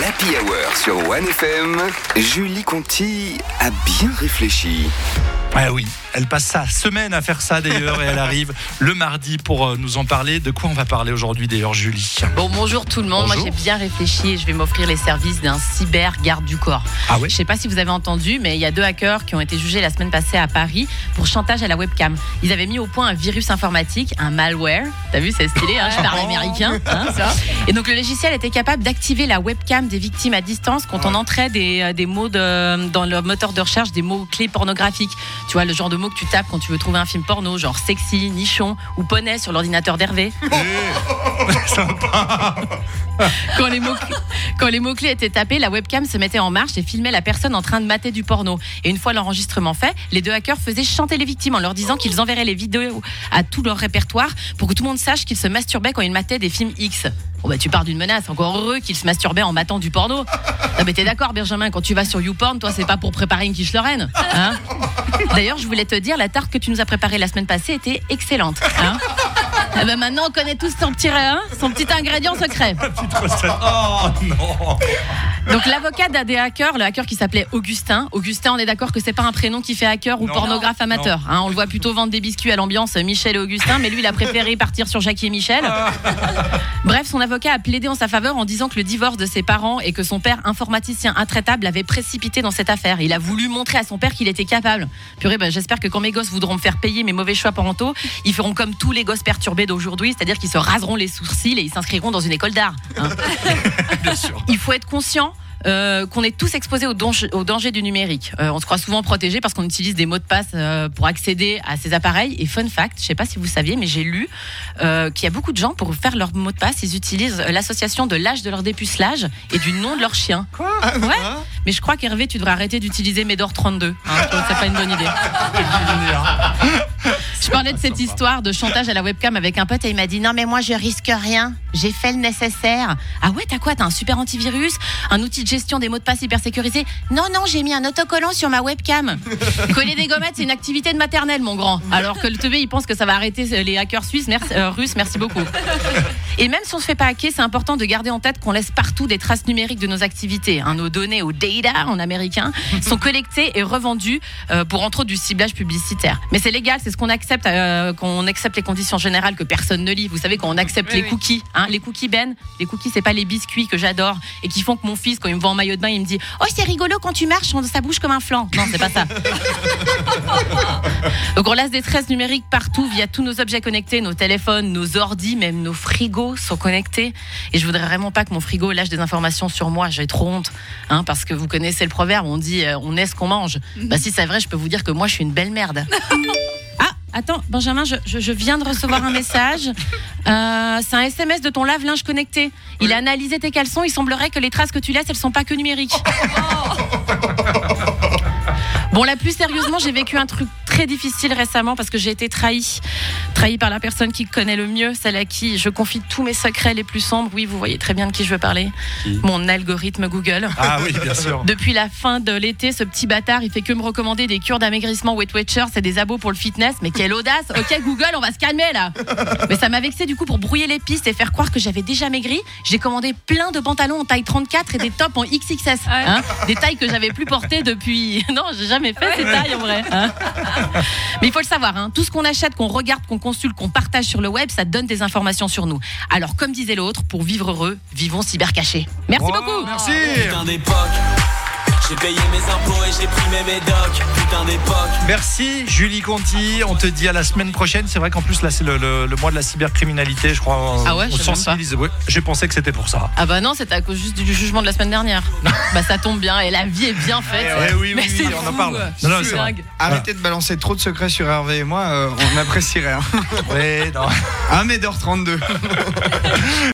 l'Happy Hour sur 1FM, Julie Conti a bien réfléchi. Ah oui, elle passe sa semaine à faire ça d'ailleurs et elle arrive le mardi pour euh, nous en parler. De quoi on va parler aujourd'hui d'ailleurs, Julie? Bon, bonjour tout le monde. Moi, Bonjour. j'ai bien réfléchi et je vais m'offrir les services d'un cyber garde du corps. Ah ouais? Je sais pas si vous avez entendu, mais il y a deux hackers qui ont été jugés la semaine passée à Paris pour chantage à la webcam. Ils avaient mis au point un virus informatique, un malware. T'as vu, c'est stylé, hein, je parle américain. hein, ça. Et donc, le logiciel était capable d'activer la webcam des victimes à distance quand on entrait des, euh, des mots de- dans le moteur de recherche, des mots clés pornographiques. Tu vois, le genre de mots que tu tapes quand tu veux trouver un film porno, genre sexy, nichon ou poney sur l'ordinateur d'Hervé. Quand les, mots, quand les mots-clés étaient tapés, la webcam se mettait en marche et filmait la personne en train de mater du porno. Et une fois l'enregistrement fait, les deux hackers faisaient chanter les victimes en leur disant qu'ils enverraient les vidéos à tout leur répertoire pour que tout le monde sache qu'ils se masturbaient quand ils mataient des films X. Bon bah tu pars d'une menace, encore heureux qu'ils se masturbaient en matant du porno. Non mais t'es d'accord Benjamin, quand tu vas sur YouPorn, toi c'est pas pour préparer une quiche Lorraine. Hein? D'ailleurs je voulais te dire, la tarte que tu nous as préparée la semaine passée était excellente. Hein? Ah bah maintenant on connaît tous son petit, hein, son petit ingrédient secret. Petite recette. Oh non Donc l'avocat d'un des hackers, le hacker qui s'appelait Augustin. Augustin, on est d'accord que c'est pas un prénom qui fait hacker ou Non. pornographe amateur. hein. on le voit plutôt vendre des biscuits à l'ambiance Michel et Augustin, mais lui il a préféré partir sur Jackie et Michel. Bref, son avocat a plaidé en sa faveur en disant que le divorce de ses parents et que son père informaticien intraitable l'avait précipité dans cette affaire. Il a voulu montrer à son père qu'il était capable. Purée, bah, j'espère que quand mes gosses voudront me faire payer mes mauvais choix parentaux, ils feront comme tous les gosses perturbés d'aujourd'hui, c'est-à-dire qu'ils se raseront les sourcils et ils s'inscriront dans une école d'art. hein. Il faut être conscient. euh, qu'on est tous exposés au, danger- au danger du numérique. Euh, on se croit souvent protégé parce qu'on utilise des mots de passe euh, pour accéder à ces appareils. Et fun fact, je sais pas si vous saviez, mais j'ai lu qu'il y a beaucoup de gens pour faire leur mot de passe, ils utilisent l'association de l'âge de leur dépucelage et du nom de leur chien. Quoi? Ouais. Mais je crois qu'Hervé, tu devrais arrêter d'utiliser Médor 32. Hein, je trouve que c'est pas une bonne idée. Je parlais de cette histoire de chantage à la webcam avec un pote et il m'a dit non mais moi je risque rien, j'ai fait le nécessaire. Ah ouais t'as quoi? T'as un super antivirus, un outil de gestion des mots de passe hyper sécurisé? Non non j'ai mis un autocollant sur ma webcam. Coller des gommettes c'est une activité de maternelle mon grand. Alors que le teubé il pense que ça va arrêter les hackers suisses, merci, euh, russes, merci beaucoup. Et même si on se fait pas hacker, c'est important de garder en tête qu'on laisse partout des traces numériques de nos activités. hein. nos données au data en américain sont collectées et revendues euh, pour entre autres du ciblage publicitaire. Mais c'est légal, c'est ce qu'on accepte, euh, qu'on accepte les conditions générales que personne ne lit. Vous savez quand on accepte Oui, les oui. cookies, hein, les cookies Ben, les cookies c'est pas les biscuits que j'adore et qui font que mon fils quand il me voit en maillot de bain, il me dit "Oh, c'est rigolo quand tu marches, ça bouge comme un flanc." Non, c'est pas ça. Donc on laisse des traces numériques partout via tous nos objets connectés, nos téléphones, nos ordis, même nos frigos sont connectés. Et je voudrais vraiment pas que mon frigo lâche des informations sur moi. J'ai trop honte, hein, parce que vous connaissez le proverbe, on dit euh, on est ce qu'on mange. Bah si c'est vrai, je peux vous dire que moi je suis une belle merde. Ah, attends, Benjamin, je, je- je viens de recevoir un message. Euh, c'est un SMS de ton lave-linge connecté. Il a analysé tes caleçons. Il semblerait que les traces que tu laisses, elles sont pas que numériques. Bon, là, plus sérieusement, j'ai vécu un truc très difficile récemment parce que j'ai été trahie. Trahie par la personne qui connaît le mieux, celle à qui je confie tous mes secrets les plus sombres. Oui, vous voyez très bien de qui je veux parler. Qui Mon algorithme Google. Ah oui, bien sûr. Depuis la fin de l'été, ce petit bâtard, il fait que me recommander des cures d'amaigrissement Weight Watchers et des abos pour le fitness. Mais quelle audace Ok Google, on va se calmer là Mais ça m'a vexé du coup pour brouiller les pistes et faire croire que j'avais déjà maigri. J'ai commandé plein de pantalons en taille 34 et des tops en XXS. hein. des tailles que j'avais plus portées depuis... Non, j'ai jamais fait ces tailles en vrai. hein. Mais il faut le savoir, hein, tout ce qu'on achète, qu'on regarde, qu'on consulte, qu'on partage sur le web, ça donne des informations sur nous. Alors comme disait l'autre, pour vivre heureux, vivons cybercachés. Merci beaucoup Merci. J'ai payé mes impôts et j'ai pris mes médocs Putain d'époque Merci Julie Conti. On te dit à la semaine prochaine. C'est vrai qu'en plus là c'est le, le- le mois de la cybercriminalité, je crois. Ah ouais, on je sensibilise. Ouais, J'ai pensé que c'était pour ça. Ah bah non, c'était à cause juste du jugement de la semaine dernière. bah ça tombe bien et la vie est bien faite. Eh ouais, oui, oui, Mais oui, c'est on en parle. Non, non, C'est c'est vrai. dingue. Arrêtez de balancer trop de secrets sur Hervé et moi, euh, on apprécierait. Hein. Ouais, non. Un Médor 32.